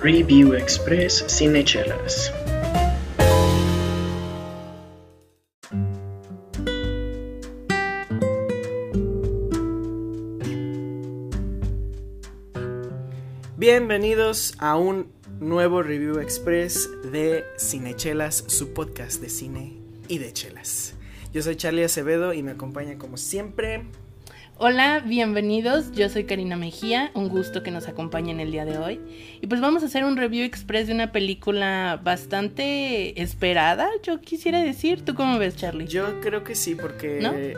Review Express Cinechelas. Bienvenidos a un nuevo Review Express de Cinechelas, su podcast de cine y de chelas. Yo soy Charlie Acevedo y me acompaña como siempre Hola, bienvenidos. Yo soy Karina Mejía. Un gusto que nos acompañen el día de hoy. Y pues vamos a hacer un review express de una película bastante esperada, yo quisiera decir. ¿Tú cómo ves, Charlie? Yo creo que sí, porque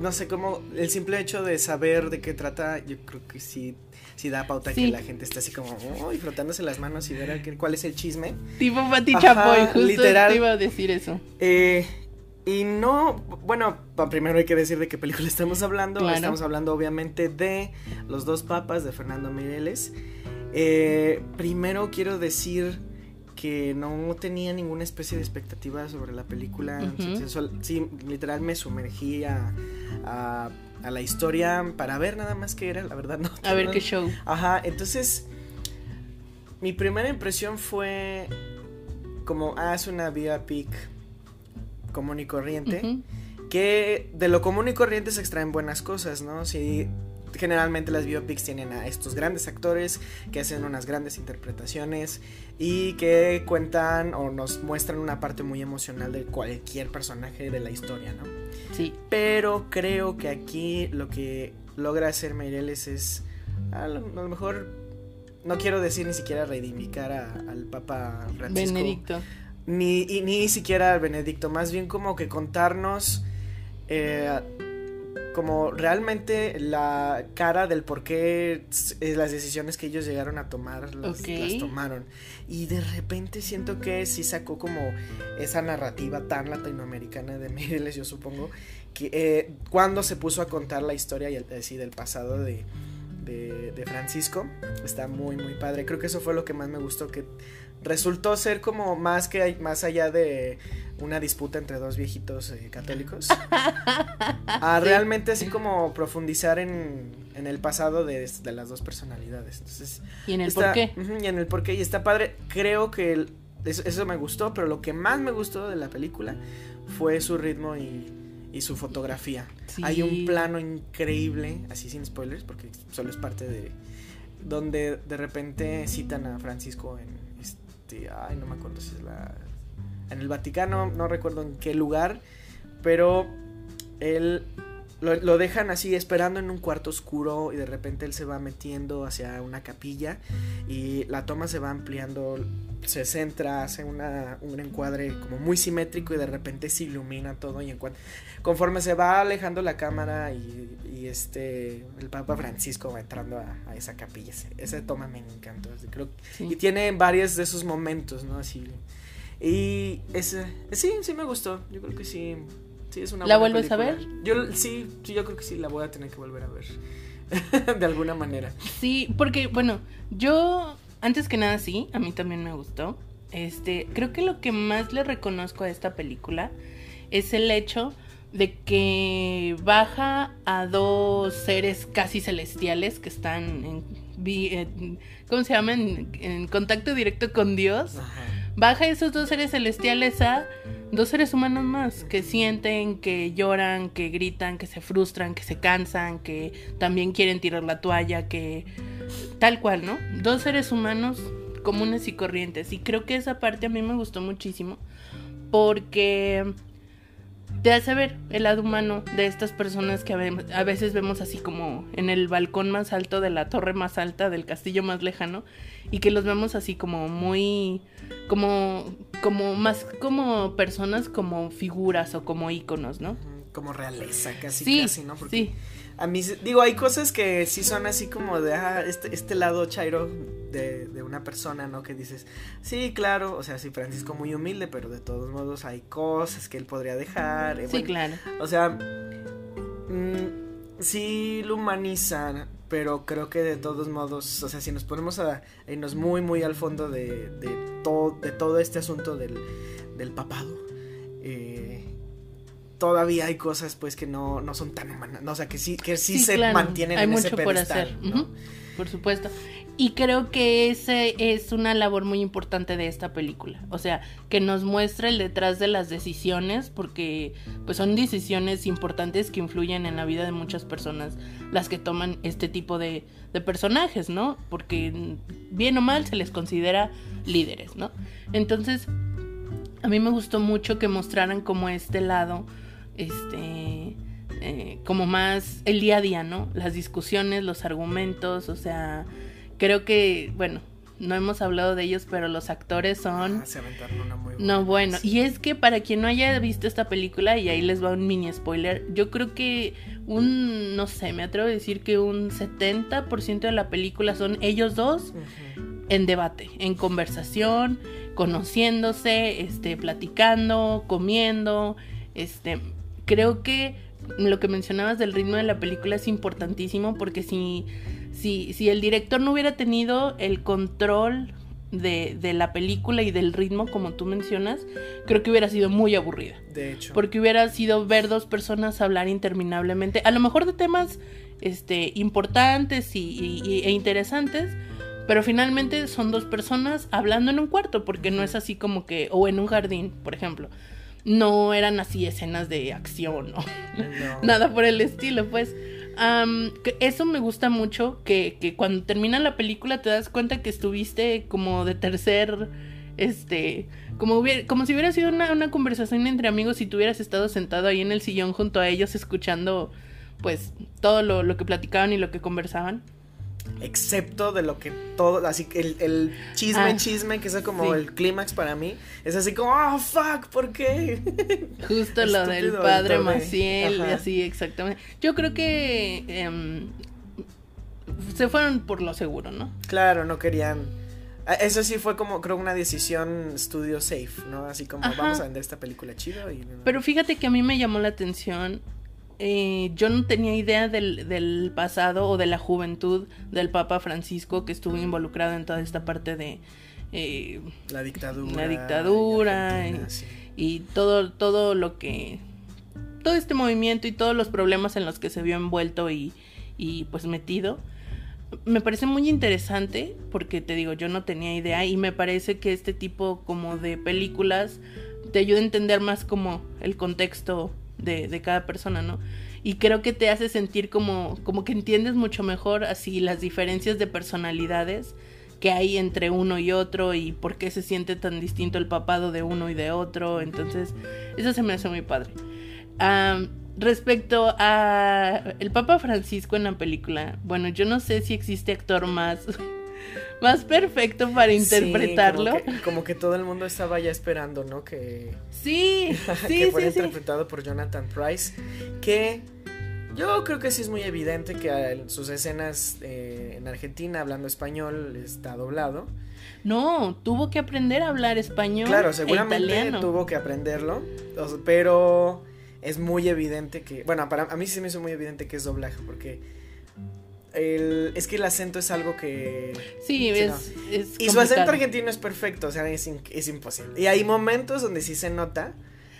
¿No? sé cómo el simple hecho de saber de qué trata, yo creo que sí sí da pauta que la gente está así como uy, frotándose las manos y ver cuál es el chisme. Tipo Pati Chapoy, justo literal, te iba a decir eso. Eh, y no, bueno, primero hay que decir de qué película estamos hablando. Estamos hablando obviamente de Los dos papas de Fernando Mireles. Eh, primero quiero decir que no tenía ninguna especie de expectativa sobre la película. sí, literal me sumergí a, la historia para ver nada más qué era, la verdad no. A ver qué show. Ajá, entonces mi primera impresión fue como, ah, es una vía pic común y corriente, que de lo común y corriente se extraen buenas cosas, ¿no? Si generalmente las biopics tienen a estos grandes actores que hacen unas grandes interpretaciones y que cuentan o nos muestran una parte muy emocional de cualquier personaje de la historia, ¿no? Sí. Pero creo que aquí lo que logra hacer Meireles es a lo, mejor no quiero decir ni siquiera reivindicar al Papa Francisco. Benedicto ni, ni siquiera Benedicto, más bien como que contarnos eh, como realmente la cara del por qué eh, las decisiones que ellos llegaron a tomar las, tomaron. Y de repente siento que sí sacó como esa narrativa tan latinoamericana de Mireles, yo supongo, que eh, cuando se puso a contar la historia y el, del pasado de, de, de Francisco, está muy, muy padre. Creo que eso fue lo que más me gustó, que resultó ser como más que más allá de una disputa entre dos viejitos eh, católicos. A realmente así como profundizar en, en el pasado de, de, las dos personalidades. Entonces y en el por qué y en el por qué y está padre. Creo que eso, me gustó pero lo que más me gustó de la película fue su ritmo y, y su fotografía. Hay un plano increíble así sin spoilers porque solo es parte de donde de repente citan a Francisco en este, ay, no me acuerdo si es la, en el Vaticano, no recuerdo en qué lugar, pero él lo, dejan así esperando en un cuarto oscuro y de repente él se va metiendo hacia una capilla y la toma se va ampliando, se centra, hace una, un encuadre como muy simétrico y de repente se ilumina todo y en conforme se va alejando la cámara y, este el Papa Francisco va entrando a, esa capilla, esa toma me encantó, creo y tiene varios de esos momentos, ¿no? Así. Y ese, sí, sí me gustó, yo creo que sí ¿La vuelves a ver? Yo sí, sí, yo creo que sí, la voy a tener que volver a ver. de alguna manera. Sí, porque, bueno, yo, antes que nada, sí, a mí también me gustó. Este, creo que lo que más le reconozco a esta película es el hecho de que baja a dos seres casi celestiales que están en, ¿cómo se llaman? En, contacto directo con Dios. Baja esos dos seres celestiales a dos seres humanos más que sienten, que lloran, que gritan, que se frustran, que se cansan, que también quieren tirar la toalla, que tal cual, ¿no? Dos seres humanos comunes y corrientes. Y creo que esa parte a mí me gustó muchísimo porque te hace ver el lado humano de estas personas que a veces vemos así como en el balcón más alto de la torre más alta del castillo más lejano y que los vemos así como muy como como más como personas como figuras o como íconos, ¿no? Como realeza, casi casi, ¿no? Porque sí. A mí, digo, hay cosas que sí son así como de, ah, este, este lado chairo de, de, una persona, ¿no? Que dices, sí, claro, o sea, sí, Francisco muy humilde, pero de todos modos hay cosas que él podría dejar. Eh, sí, claro. O sea, mm, sí lo humanizan, pero creo que de todos modos, o sea, si nos ponemos a irnos muy, muy al fondo de, de, todo, de todo este asunto del, del papado, eh, todavía hay cosas pues que no, no son tan humanas, o sea, que sí, que sí se mantienen en ese pedestal, ¿no? por supuesto. Y creo que ese es una labor muy importante de esta película. O sea, que nos muestre el detrás de las decisiones, porque pues son decisiones importantes que influyen en la vida de muchas personas, las que toman este tipo de, de personajes, ¿no? Porque bien o mal se les considera líderes, ¿no? Entonces, a mí me gustó mucho que mostraran como este lado, este, eh, como más el día a día, ¿no? Las discusiones, los argumentos, o sea creo que, bueno, no hemos hablado de ellos, pero los actores son... Ah, se aventaron una muy buena. No, bueno, y es que para quien no haya visto esta película, y ahí les va un mini spoiler, yo creo que un, no sé, me atrevo a decir que un 70% de la película son ellos dos en debate, en conversación, conociéndose, este, platicando, comiendo, este, creo que lo que mencionabas del ritmo de la película es importantísimo porque si si, si el director no hubiera tenido el control de, de, la película y del ritmo, como tú mencionas, creo que hubiera sido muy aburrida. De hecho. Porque hubiera sido ver dos personas hablar interminablemente, a lo mejor de temas este, importantes y, y, e interesantes, pero finalmente son dos personas hablando en un cuarto, porque no es así como que, o en un jardín, por ejemplo. No eran así escenas de acción, ¿no? no. Nada por el estilo, pues eso me gusta mucho, que, que, cuando termina la película te das cuenta que estuviste como de tercer, este, como, hubiera, como si hubiera sido una, una conversación entre amigos y tú hubieras estado sentado ahí en el sillón junto a ellos escuchando pues todo lo, lo que platicaban y lo que conversaban excepto de lo que todo, así que el, el, chisme, ah, chisme, que es como sí. el clímax para mí, es así como, oh, fuck, ¿por qué? Justo lo del padre Maciel, así, exactamente. Yo creo que eh, se fueron por lo seguro, ¿no? Claro, no querían... Eso sí fue como, creo, una decisión studio safe, ¿no? Así como, Ajá. vamos a vender esta película chido y... Pero fíjate que a mí me llamó la atención eh, yo no tenía idea del, del, pasado o de la juventud del Papa Francisco que estuvo involucrado en toda esta parte de eh, la dictadura, la dictadura y, sí. y, todo todo lo que todo este movimiento y todos los problemas en los que se vio envuelto y, y pues metido me parece muy interesante porque te digo yo no tenía idea y me parece que este tipo como de películas te ayuda a entender más como el contexto de, de, cada persona, ¿no? Y creo que te hace sentir como, como que entiendes mucho mejor así las diferencias de personalidades que hay entre uno y otro y por qué se siente tan distinto el papado de uno y de otro. Entonces, eso se me hace muy padre. Respecto a el Papa Francisco en la película, bueno, yo no sé si existe actor más más perfecto para interpretarlo. Sí, como, que, como, que, todo el mundo estaba ya esperando, ¿no? Que. Sí, sí. que fuera sí, interpretado sí. por Jonathan Price. Que yo creo que sí es muy evidente que en sus escenas eh, en Argentina hablando español está doblado. No, tuvo que aprender a hablar español. Claro, e seguramente tuvo que aprenderlo. Pero es muy evidente que. Bueno, para a mí sí me hizo muy evidente que es doblaje, porque el, es que el acento es algo que... Sí, es, no. es Y su acento argentino es perfecto, o sea, es, es, imposible. Y hay momentos donde sí se nota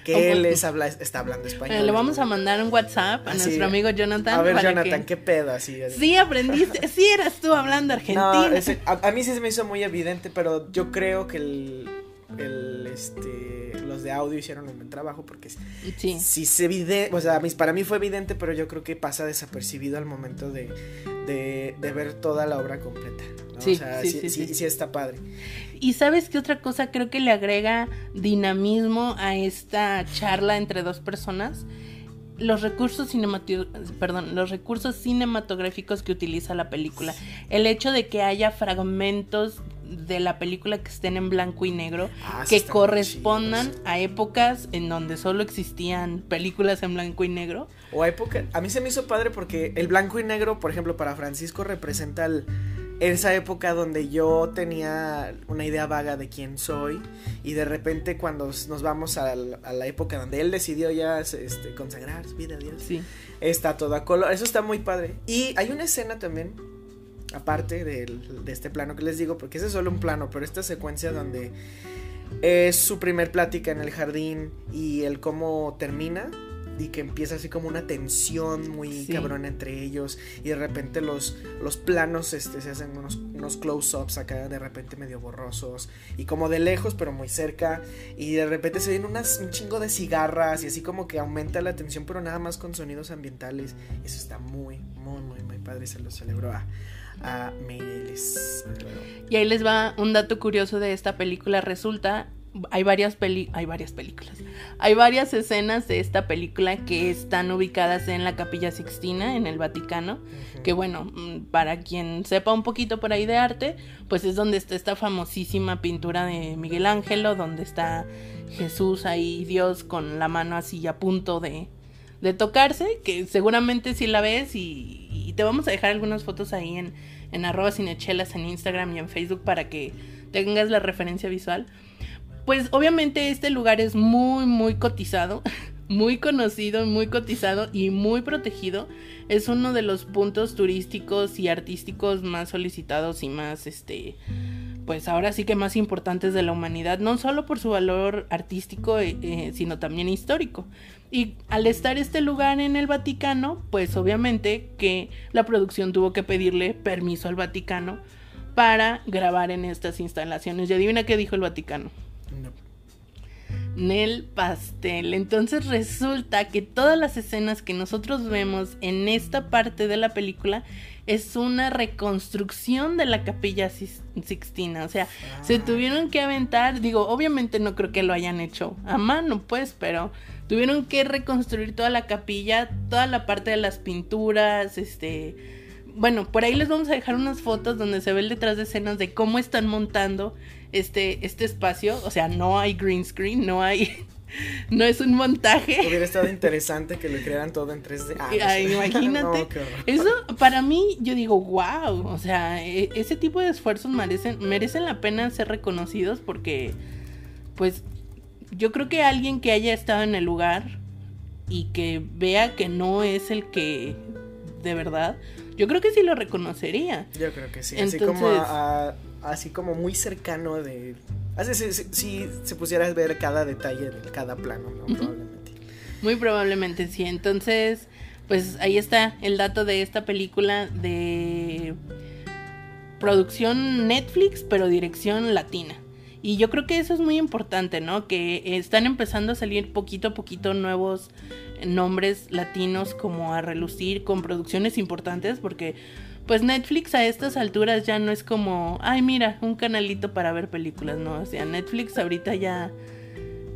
que okay. él es habla, está hablando español. Bueno, le vamos a mandar un WhatsApp a así, nuestro amigo Jonathan. A ver, Jonathan, que... ¿qué pedo? Así, sí, aprendiste, sí eras tú hablando argentino. No, ese, a, a, mí sí se me hizo muy evidente, pero yo creo que el, el este los de audio hicieron un buen trabajo porque sí, sí se evidente, o sea, para mí fue evidente, pero yo creo que pasa desapercibido al momento de, de, de ver toda la obra completa. ¿no? Sí, o sea, sí, sí, sí, sí, sí. sí está padre. Y sabes qué otra cosa creo que le agrega dinamismo a esta charla entre dos personas los recursos perdón, los recursos cinematográficos que utiliza la película. El hecho de que haya fragmentos de la película que estén en blanco y negro Ah, que correspondan a épocas en donde solo existían películas en blanco y negro. O época, a mí se me hizo padre porque el blanco y negro, por ejemplo, para Francisco representa el, esa época donde yo tenía una idea vaga de quién soy y de repente cuando nos vamos a la, a la época donde él decidió ya este, consagrar su vida a Dios, Sí. está todo a color, eso está muy padre. Y hay una escena también, aparte de este plano que les digo, porque ese es solo un plano, pero esta secuencia donde es su primer plática en el jardín y el cómo termina y que empieza así como una tensión muy cabrona entre ellos y de repente los, los planos este, se hacen unos, unos close-ups acá de repente medio borrosos y como de lejos pero muy cerca y de repente se ven unas, un chingo de cigarras y así como que aumenta la tensión pero nada más con sonidos ambientales. Eso está muy, muy, muy, muy padre, se lo celebró a, a Y ahí les va un dato curioso de esta película. Resulta hay varias peli hay varias películas. Hay varias escenas de esta película que están ubicadas en la Capilla Sixtina en el Vaticano, que bueno, mm, para quien sepa un poquito por ahí de arte, pues es donde está esta famosísima pintura de Miguel Ángelo, donde está Jesús ahí Dios con la mano así a punto de de tocarse, que seguramente si la ves y, te vamos a dejar algunas fotos ahí en, en arroba cinechelas en Instagram y en Facebook para que tengas la referencia visual. Pues obviamente este lugar es muy, muy cotizado, muy conocido, muy cotizado y muy protegido. Es uno de los puntos turísticos y artísticos más solicitados y más, este, pues ahora sí que más importantes de la humanidad, no solo por su valor artístico, eh, eh, sino también histórico. Y al estar este lugar en el Vaticano, pues obviamente que la producción tuvo que pedirle permiso al Vaticano para grabar en estas instalaciones. Y adivina qué dijo el Vaticano. Nel pastel. Entonces resulta que todas las escenas que nosotros vemos en esta parte de la película es una reconstrucción de la capilla Sixtina. O sea, se ah. tuvieron que aventar, digo, obviamente no creo que lo hayan hecho a mano, pues, pero tuvieron que reconstruir toda la capilla, toda la parte de las pinturas, este... Bueno, por ahí les vamos a dejar unas fotos donde se ve el detrás de escenas de cómo están montando este, este espacio. O sea, no hay green screen, no hay. No es un montaje. Hubiera estado interesante que lo crearan todo en 3D. Ah, imagínate. Eso, para mí, yo digo, wow. O sea, e, ese tipo de esfuerzos merecen, merecen la pena ser reconocidos porque, pues, yo creo que alguien que haya estado en el lugar y que vea que no es el que de verdad, yo creo que sí lo reconocería. Yo creo que sí. así como a así como muy cercano de... Así si, se pusiera a ver cada detalle de cada plano, ¿no? Probablemente. Muy probablemente sí. Entonces, pues ahí está el dato de esta película de producción Netflix, pero dirección latina. Y yo creo que eso es muy importante, ¿no? Que están empezando a salir poquito a poquito nuevos nombres latinos como a relucir con producciones importantes porque pues Netflix a estas alturas ya no es como, ay mira, un canalito para ver películas, no, o sea, Netflix ahorita ya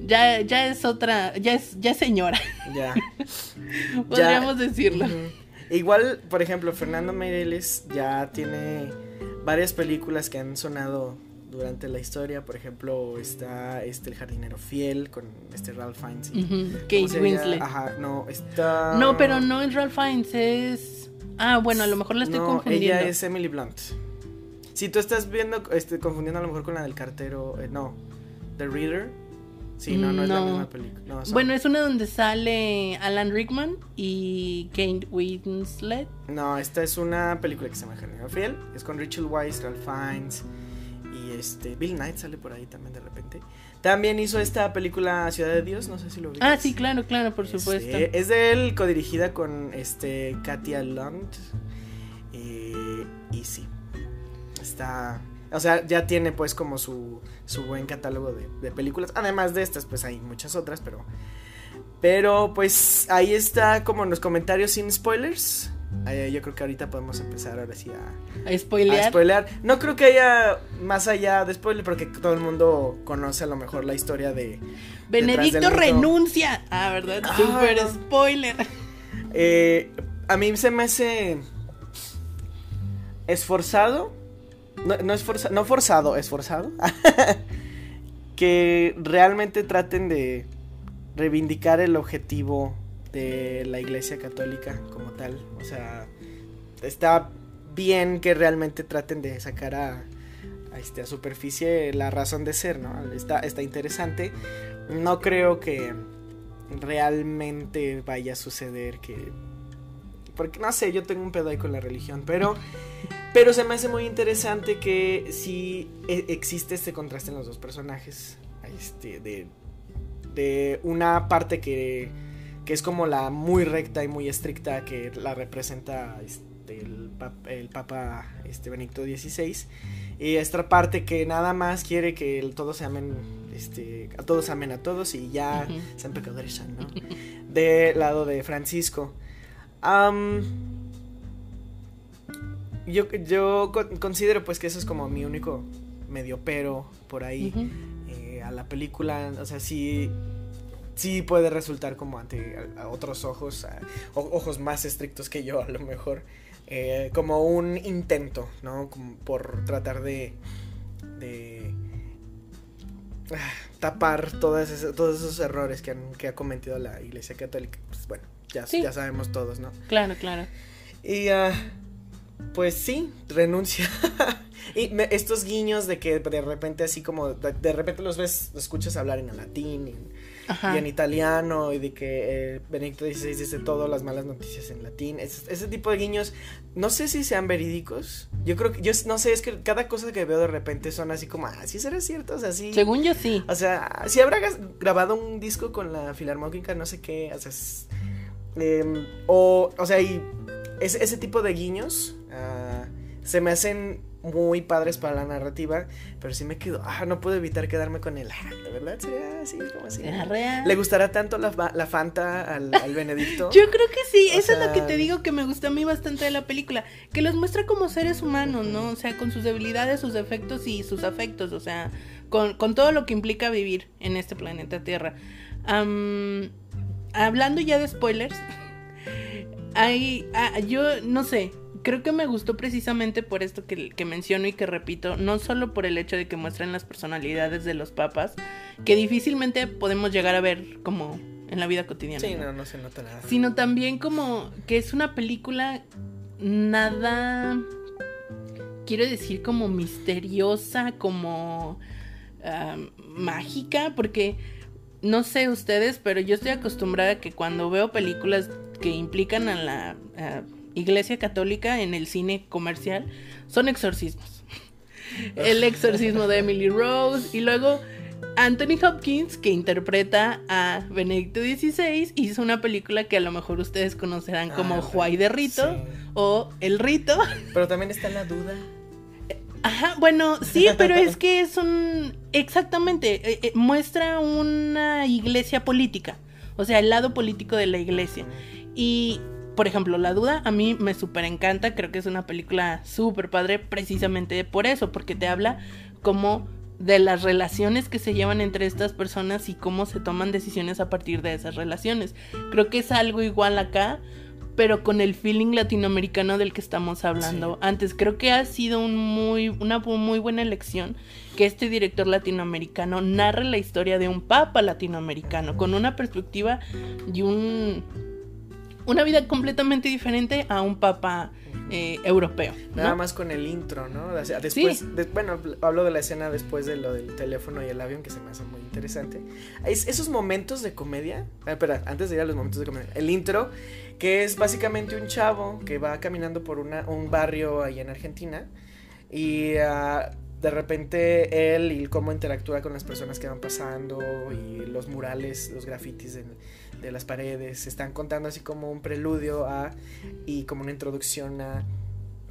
ya ya es otra, ya es ya señora. Ya. Podríamos decirlo. Igual, por ejemplo, Fernando Meireles ya tiene varias películas que han sonado durante la historia, por ejemplo, está este El jardinero fiel con este Ralph Fiennes. Kate Winslet. Ajá, no, está No, pero no es Ralph Fiennes, es Ah, bueno, a lo mejor la estoy no, confundiendo. Ella es Emily Blunt. Si tú estás viendo, este, confundiendo a lo mejor con la del cartero, eh, no, The Reader. Sí, no, no, es la misma película. bueno, es una donde sale Alan Rickman y Kate Winslet. No, esta es una película que se llama Jardinero Fiel. Es con Rachel Weisz, Ralph Fiennes y este Bill Knight sale por ahí también de repente. También hizo esta película Ciudad de Dios, no sé si lo vi. Ah, sí, claro, claro, por supuesto. es de él, codirigida con este Katia Lund. Eh, y sí, está... O sea, ya tiene pues como su, su buen catálogo de, de, películas. Además de estas, pues hay muchas otras, pero... Pero pues ahí está como en los comentarios sin spoilers yo creo que ahorita podemos empezar ahora sí a, a, spoilear. No creo que haya más allá de spoiler porque todo el mundo conoce a lo mejor la historia de... Benedicto renuncia. Ah, ¿verdad? Ah, Super spoiler. Eh, a mí se me hace esforzado. No, no, esforza, no forzado, esforzado. que realmente traten de reivindicar el objetivo de la Iglesia Católica como tal. O sea, está bien que realmente traten de sacar a, este, a superficie la razón de ser, ¿no? Está, está interesante. No creo que realmente vaya a suceder que... Porque no sé, yo tengo un pedo ahí con la religión, pero... Pero se me hace muy interesante que sí e, existe este contraste en los dos personajes. Este, de, de una parte que que es como la muy recta y muy estricta que la representa este, el, el, Papa este, Benedicto XVI. Y esta parte que nada más quiere que todos se amen, este, a todos amen a todos y ya sean pecadores, ¿no? De lado de Francisco. yo, yo considero pues que eso es como mi único medio pero por ahí eh, a la película. O sea, sí, sí puede resultar como ante otros ojos, ojos más estrictos que yo a lo mejor. Eh, como un intento, ¿no? por tratar de, de ah, tapar todas todos esos errores que, han, que ha cometido la Iglesia Católica. Pues bueno, ya, ya sabemos todos, ¿no? Claro, claro. Y uh, pues sí, renuncia. y estos guiños de que de repente así como, de, repente los ves, los escuchas hablar en latín, y en italiano y de que eh, Benedicto XVI dice todas las malas noticias en latín. ese tipo de guiños, no sé si sean verídicos. Yo creo que, yo no sé, es que cada cosa que veo de repente son así como, ah, sí será cierto, o sea, sí. Según yo sí. O sea, si habrá grabado un disco con la Filarmónica, no sé qué, o sea, em, o, o sea, y ese, ese tipo de guiños uh, se me hacen muy padres para la narrativa, pero sí me quedo, ah, no puedo evitar quedarme con el, ah, de verdad sería así, como así. ¿Le gustará tanto la, la Fanta al, al Benedicto? Yo creo que sí, eso es lo que te digo que me gusta a mí bastante de la película, que los muestra como seres humanos, ¿no? O sea, con sus debilidades, sus defectos y sus afectos, o sea, con, con todo lo que implica vivir en este planeta Tierra. hablando ya de spoilers, hay, ah, yo no sé, creo que me gustó precisamente por esto que, que, menciono y que repito, no solo por el hecho de que muestran las personalidades de los papas, que difícilmente podemos llegar a ver como en la vida cotidiana. Sí, no, no, se nota nada. Sino también como que es una película nada, quiero decir, como misteriosa, como mágica, porque no sé ustedes, pero yo estoy acostumbrada a que cuando veo películas que implican a la Iglesia Católica en el cine comercial son exorcismos. El exorcismo de Emily Rose y luego Anthony Hopkins, que interpreta a Benedicto XVI, hizo una película que a lo mejor ustedes conocerán como ah, Juay de Rito o El Rito. Pero también está la duda. Ajá, bueno, sí, pero es que es un... Exactamente, eh, eh, muestra una iglesia política, o sea, el lado político de la iglesia. Y por ejemplo, La Duda a mí me súper encanta, creo que es una película súper padre precisamente por eso, porque te habla como de las relaciones que se llevan entre estas personas y cómo se toman decisiones a partir de esas relaciones. Creo que es algo igual acá, pero con el feeling latinoamericano del que estamos hablando antes. Creo que ha sido un muy, una muy buena elección que este director latinoamericano narre la historia de un papa latinoamericano con una perspectiva y un una vida completamente diferente a un papa eh, europeo. Nada más con el intro, ¿no? después, bueno, hablo de la escena después de lo del teléfono y el avión que se me hace muy interesante. Es, esos momentos de comedia, ah, espera, antes de ir a los momentos de comedia, el intro, que es básicamente un chavo que va caminando por una, un barrio ahí en Argentina y uh, de repente él y cómo interactúa con las personas que van pasando y los murales, los grafitis de las paredes, están contando así como un preludio a y como una introducción a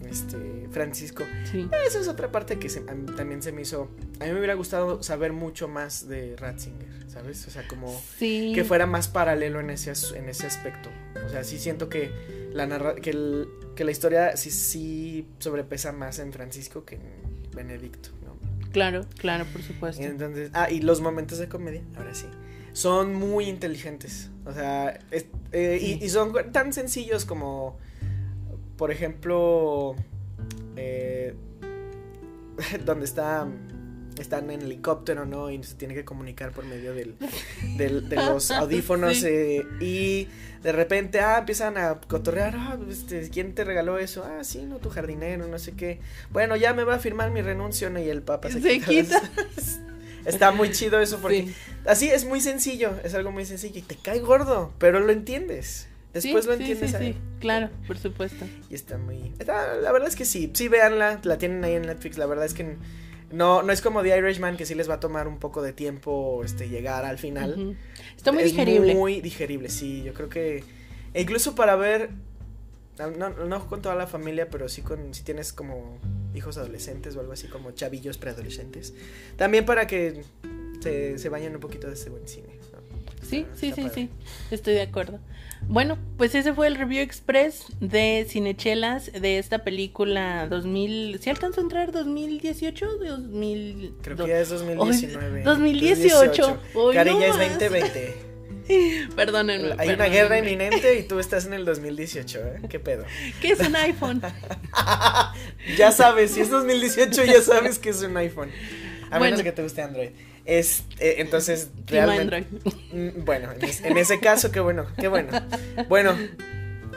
este Francisco. Sí. Esa es otra parte que también se me hizo. A mí me hubiera gustado saber mucho más de Ratzinger, ¿sabes? O sea, como que fuera más paralelo en ese, en ese aspecto. O sea, sí siento que la que, que la historia sí, sí sobrepesa más en Francisco que en Benedicto, ¿no? Claro, claro, por supuesto. Entonces, ah, y los momentos de comedia, ahora sí, son muy inteligentes. O sea, eh, y, son tan sencillos como, por ejemplo, eh, donde está están en helicóptero, ¿no? Y se tiene que comunicar por medio del, de los audífonos eh, y de repente, ah, empiezan a cotorrear, ah, este, ¿quién te regaló eso? Ah, sí, no, tu jardinero, no sé qué. Bueno, ya me va a firmar mi renuncio, ¿no? Y el papa se, quita. Está muy chido eso porque así es muy sencillo, es algo muy sencillo y te cae gordo, pero lo entiendes. Después lo entiendes. Sí, sí, claro, por supuesto. Y está muy... la verdad es que sí, sí, véanla, la tienen ahí en Netflix, la verdad es que No, no es como The Irishman que sí les va a tomar un poco de tiempo este, llegar al final. Está muy digerible. Muy digerible, sí. Yo creo que. E incluso para ver. No, no con toda la familia, pero sí con. Si tienes como hijos adolescentes o algo así, como chavillos preadolescentes. También para que se, se vayan un poquito de ese buen cine. Sí, sí, sí, sí. Estoy de acuerdo. Bueno, pues ese fue el review express de Cinechelas de esta película 2000. ¿Sí alcanzó a entrar 2018 o 2000? Creo que ya es 2019. 2018. Cariña es 2020. Perdónenme. Hay una guerra inminente y tú estás en el 2018, ¿eh? ¿Qué pedo? ¿Qué es un iPhone? ya sabes, si es 2018 ya sabes que es un iPhone. A menos que te guste Android. Es, eh, entonces, realmente. Mm, bueno, en, ese caso, qué bueno, qué bueno. Bueno,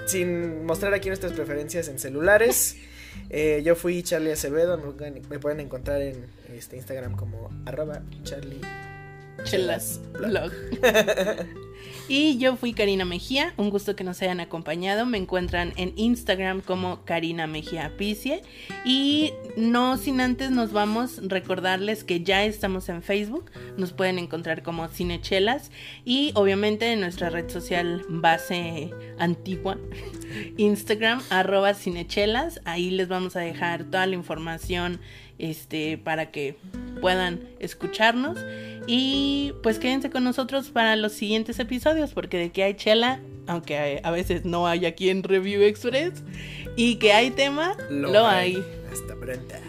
sin mostrar aquí nuestras preferencias en celulares, eh, yo fui Charlie Acevedo. Me, pueden encontrar en este Instagram como arroba Charlie Y yo fui Karina Mejía, un gusto que nos hayan acompañado. Me encuentran en Instagram como Karina Mejía Picie. Y no sin antes nos vamos recordarles que ya estamos en Facebook. Nos pueden encontrar como Cinechelas. Y obviamente en nuestra red social base antigua, Instagram, arroba Cinechelas. Ahí les vamos a dejar toda la información este, para que puedan escucharnos. Y pues quédense con nosotros para los siguientes episodios, porque de que hay chela, aunque a veces no hay aquí en Review Express, y que hay tema, lo, hay. Hasta pronto.